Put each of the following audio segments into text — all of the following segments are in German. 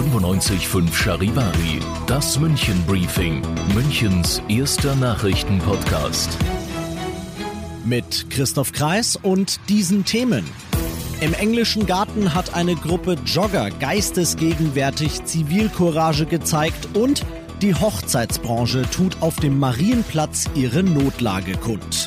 95.5 Charivari, das München Briefing, Münchens erster Nachrichtenpodcast. Mit Christoph Kreis und diesen Themen. Im englischen Garten hat eine Gruppe Jogger geistesgegenwärtig Zivilcourage gezeigt und die Hochzeitsbranche tut auf dem Marienplatz ihre Notlage kund.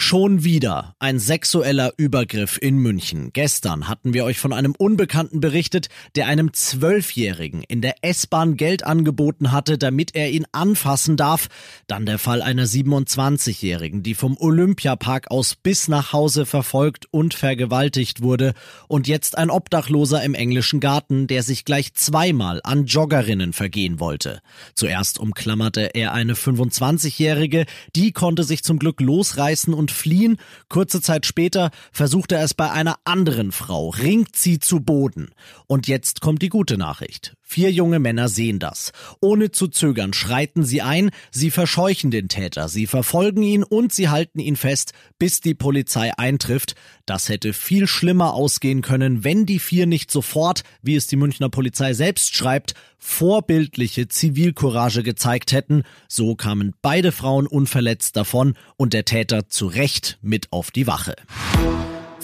Schon wieder ein sexueller Übergriff in München. Gestern hatten wir euch von einem Unbekannten berichtet, der einem Zwölfjährigen in der S-Bahn Geld angeboten hatte, damit er ihn anfassen darf. Dann der Fall einer 27-Jährigen, die vom Olympiapark aus bis nach Hause verfolgt und vergewaltigt wurde. Und jetzt ein Obdachloser im englischen Garten, der sich gleich zweimal an Joggerinnen vergehen wollte. Zuerst umklammerte er eine 25-Jährige, die konnte sich zum Glück losreißen und und fliehen. Kurze Zeit später versucht er es bei einer anderen Frau, ringt sie zu Boden. Und jetzt kommt die gute Nachricht. Vier junge Männer sehen das. Ohne zu zögern schreiten sie ein, sie verscheuchen den Täter, sie verfolgen ihn und sie halten ihn fest, bis die Polizei eintrifft. Das hätte viel schlimmer ausgehen können, wenn die vier nicht sofort, wie es die Münchner Polizei selbst schreibt, vorbildliche Zivilcourage gezeigt hätten. So kamen beide Frauen unverletzt davon und der Täter zu Recht mit auf die Wache.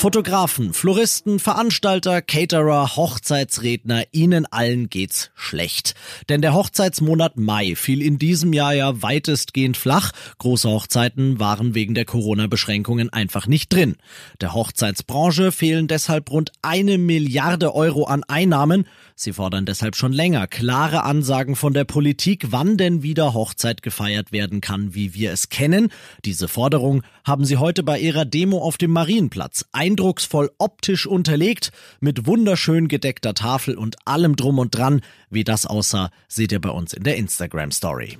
Fotografen, Floristen, Veranstalter, Caterer, Hochzeitsredner, ihnen allen geht's schlecht. Denn der Hochzeitsmonat Mai fiel in diesem Jahr ja weitestgehend flach. Große Hochzeiten waren wegen der Corona-Beschränkungen einfach nicht drin. Der Hochzeitsbranche fehlen deshalb rund eine Milliarde Euro an Einnahmen. Sie fordern deshalb schon länger klare Ansagen von der Politik, wann denn wieder Hochzeit gefeiert werden kann, wie wir es kennen. Diese Forderung haben sie heute bei ihrer Demo auf dem Marienplatz eindrucksvoll optisch unterlegt, mit wunderschön gedeckter Tafel und allem drum und dran. Wie das aussah, seht ihr bei uns in der Instagram Story.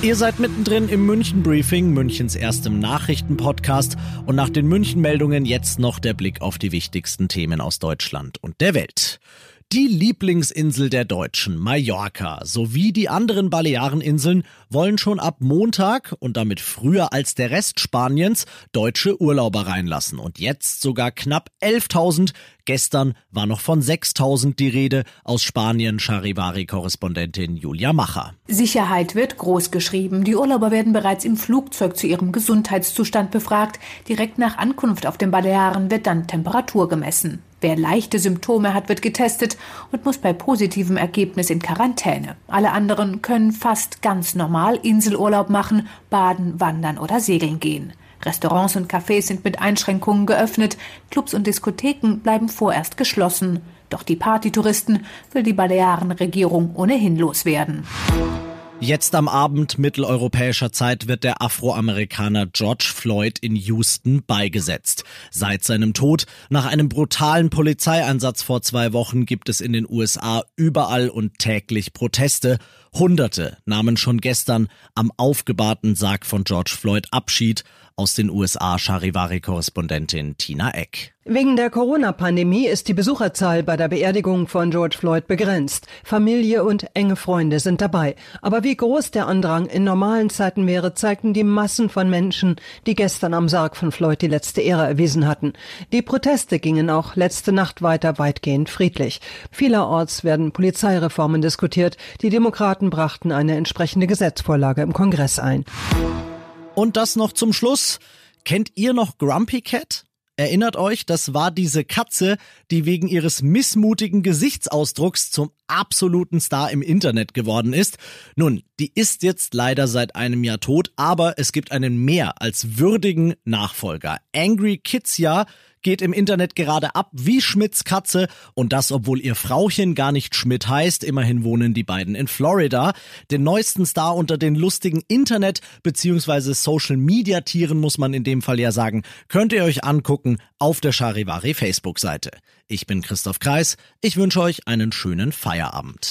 Ihr seid mittendrin im München Briefing, Münchens erstem Nachrichtenpodcast und nach den München Meldungen jetzt noch der Blick auf die wichtigsten Themen aus Deutschland und der Welt. Die Lieblingsinsel der Deutschen, Mallorca, sowie die anderen Baleareninseln wollen schon ab Montag und damit früher als der Rest Spaniens deutsche Urlauber reinlassen. Und jetzt sogar knapp 11.000. Gestern war noch von 6.000 die Rede. Aus Spanien Charivari-Korrespondentin Julia Macher. Sicherheit wird groß geschrieben. Die Urlauber werden bereits im Flugzeug zu ihrem Gesundheitszustand befragt. Direkt nach Ankunft auf den Balearen wird dann Temperatur gemessen. Wer leichte Symptome hat, wird getestet und muss bei positivem Ergebnis in Quarantäne. Alle anderen können fast ganz normal Inselurlaub machen, baden, wandern oder segeln gehen. Restaurants und Cafés sind mit Einschränkungen geöffnet, Clubs und Diskotheken bleiben vorerst geschlossen. Doch die Partytouristen will die Balearenregierung ohnehin loswerden. Jetzt am Abend mitteleuropäischer Zeit wird der Afroamerikaner George Floyd in Houston beigesetzt. Seit seinem Tod nach einem brutalen Polizeieinsatz vor zwei Wochen gibt es in den USA überall und täglich Proteste. Hunderte nahmen schon gestern am aufgebahrten Sarg von George Floyd Abschied aus den USA Charivari-Korrespondentin Tina Eck. Wegen der Corona-Pandemie ist die Besucherzahl bei der Beerdigung von George Floyd begrenzt. Familie und enge Freunde sind dabei. Aber wie groß der Andrang in normalen Zeiten wäre, zeigten die Massen von Menschen, die gestern am Sarg von Floyd die letzte Ehre erwiesen hatten. Die Proteste gingen auch letzte Nacht weiter weitgehend friedlich. Vielerorts werden Polizeireformen diskutiert. Die Demokraten brachten eine entsprechende Gesetzvorlage im Kongress ein. Und das noch zum Schluss. Kennt ihr noch Grumpy Cat? Erinnert euch, das war diese Katze, die wegen ihres missmutigen Gesichtsausdrucks zum absoluten Star im Internet geworden ist. Nun, die ist jetzt leider seit einem Jahr tot, aber es gibt einen mehr als würdigen Nachfolger. Angry Kids ja geht im Internet gerade ab wie Schmidts Katze und das, obwohl ihr Frauchen gar nicht Schmidt heißt. Immerhin wohnen die beiden in Florida. Den neuesten Star unter den lustigen Internet- bzw. Social-Media-Tieren muss man in dem Fall ja sagen, könnt ihr euch angucken auf der Charivari Facebook-Seite. Ich bin Christoph Kreis. Ich wünsche euch einen schönen Feierabend.